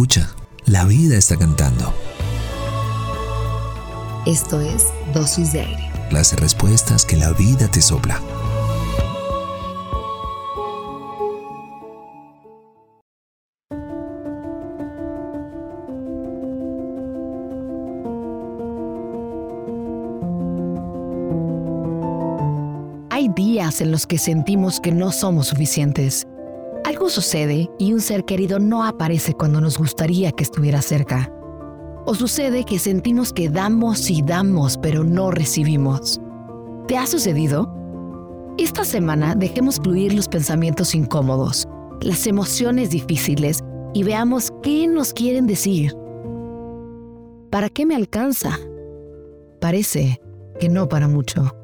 Escucha, la vida está cantando. Esto es Dosis de Aire. Las respuestas que la vida te sopla. Hay días en los que sentimos que no somos suficientes. Algo sucede y un ser querido no aparece cuando nos gustaría que estuviera cerca. O sucede que sentimos que damos y damos, pero no recibimos. ¿Te ha sucedido? Esta semana dejemos fluir los pensamientos incómodos, las emociones difíciles y veamos qué nos quieren decir. ¿Para qué me alcanza? Parece que no para mucho.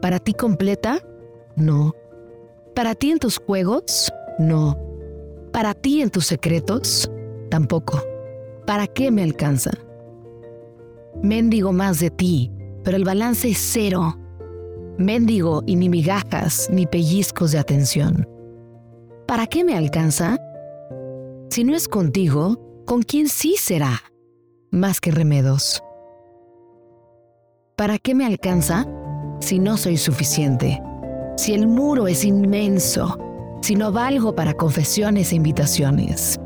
¿Para ti completa? No. ¿Para ti en tus juegos? No. ¿Para ti en tus secretos? Tampoco. ¿Para qué me alcanza? Mendigo más de ti, pero el balance es cero. Mendigo y ni migajas ni pellizcos de atención. ¿Para qué me alcanza? Si no es contigo, ¿con quién sí será? Más que remedos. ¿Para qué me alcanza? si no soy suficiente, si el muro es inmenso, si no valgo para confesiones e invitaciones?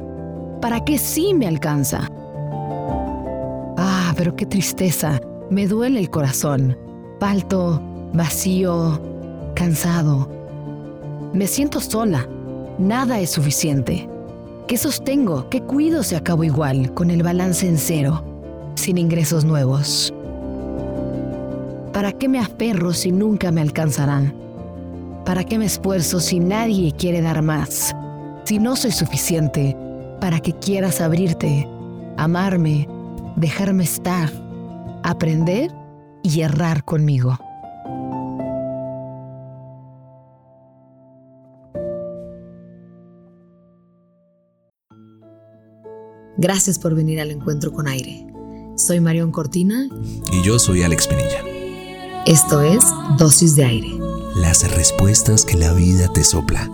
¿Para qué sí me alcanza? Ah, pero qué tristeza, me duele el corazón, falto, vacío, cansado. Me siento sola, nada es suficiente. ¿Qué sostengo? ¿Qué cuido si acabo igual, con el balance en cero, sin ingresos nuevos? ¿Para qué me aferro si nunca me alcanzarán? ¿Para qué me esfuerzo si nadie quiere dar más? Si no soy suficiente, para que quieras abrirte, amarme, dejarme estar, aprender y errar conmigo. Gracias por venir al encuentro con aire. Soy Marión Cortina. Y yo soy Alex Pinilla. Esto es Dosis de Aire. Las respuestas que la vida te sopla.